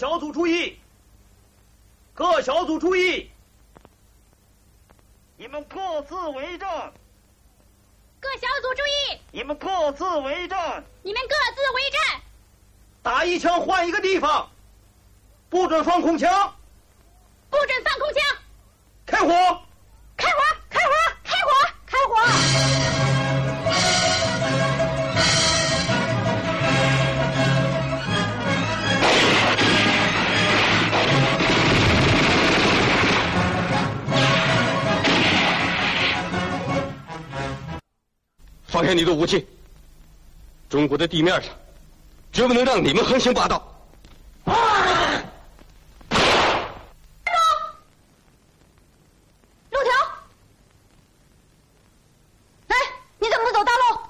小组注意，各小组注意，你们各自为战，各小组注意，你们各自为战，你们各自为战，打一枪换一个地方，不准放空枪，放下你的武器！中国的地面上，绝不能让你们横行霸道！路条，哎，你怎么不走大路？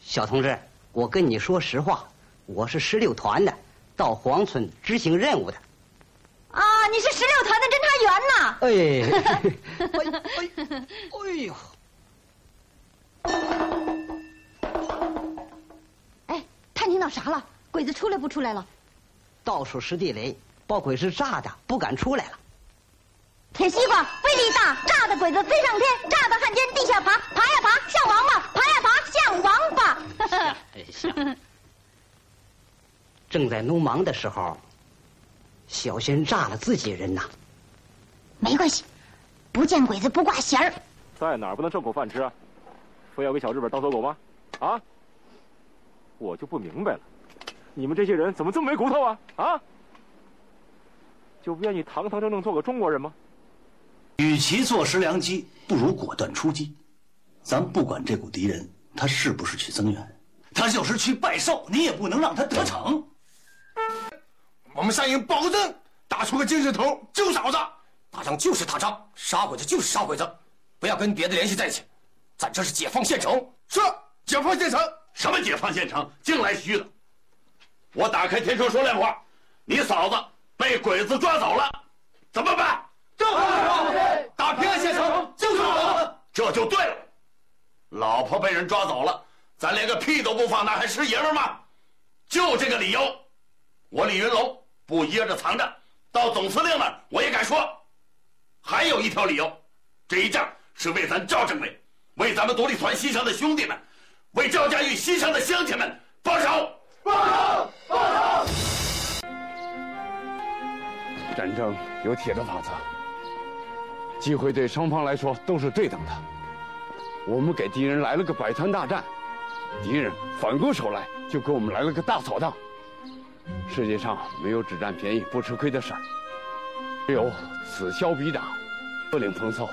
小同志，我跟你说实话，我是十六团的，到黄村执行任务的。啊，你是十六团的侦察员呐！哎，哎哎哎呦！啥了？鬼子出来不出来了？到处是地雷，把鬼是炸的，不敢出来了。铁西瓜威力大，炸的鬼子飞上天，炸的汉奸地下爬，爬呀爬像王八，爬呀爬像王八。哎呀，正在农忙的时候，小心炸了自己人呐！没关系，不见鬼子不挂弦儿。在哪儿不能挣口饭吃啊？非要给小日本当走狗吗？啊！我就不明白了，你们这些人怎么这么没骨头啊？啊！就不愿意堂堂正正做个中国人吗？与其坐食良机，不如果断出击。咱不管这股敌人他是不是去增援，他就是去拜寿，你也不能让他得逞。我们三营保证打出个精神头，救嫂子。打仗就是打仗，杀鬼子就是杀鬼子，不要跟别的联系在一起。咱这是解放县城，是解放县城。什么解放县城？净来虚的！我打开天窗说亮话，你嫂子被鬼子抓走了，怎么办？正好打平安县城就是我，这就对了。老婆被人抓走了，咱连个屁都不放，那还是爷们吗？就这个理由，我李云龙不掖着藏着，到总司令那儿我也敢说。还有一条理由，这一仗是为咱赵政委，为咱们独立团牺牲的兄弟们，为赵家峪牺牲的乡亲们报仇！报仇！报仇！战争有铁的法则，机会对双方来说都是对等的。我们给敌人来了个百团大战，敌人反过手来就给我们来了个大扫荡。世界上没有只占便宜不吃亏的事儿，只有此消彼长，不领风骚。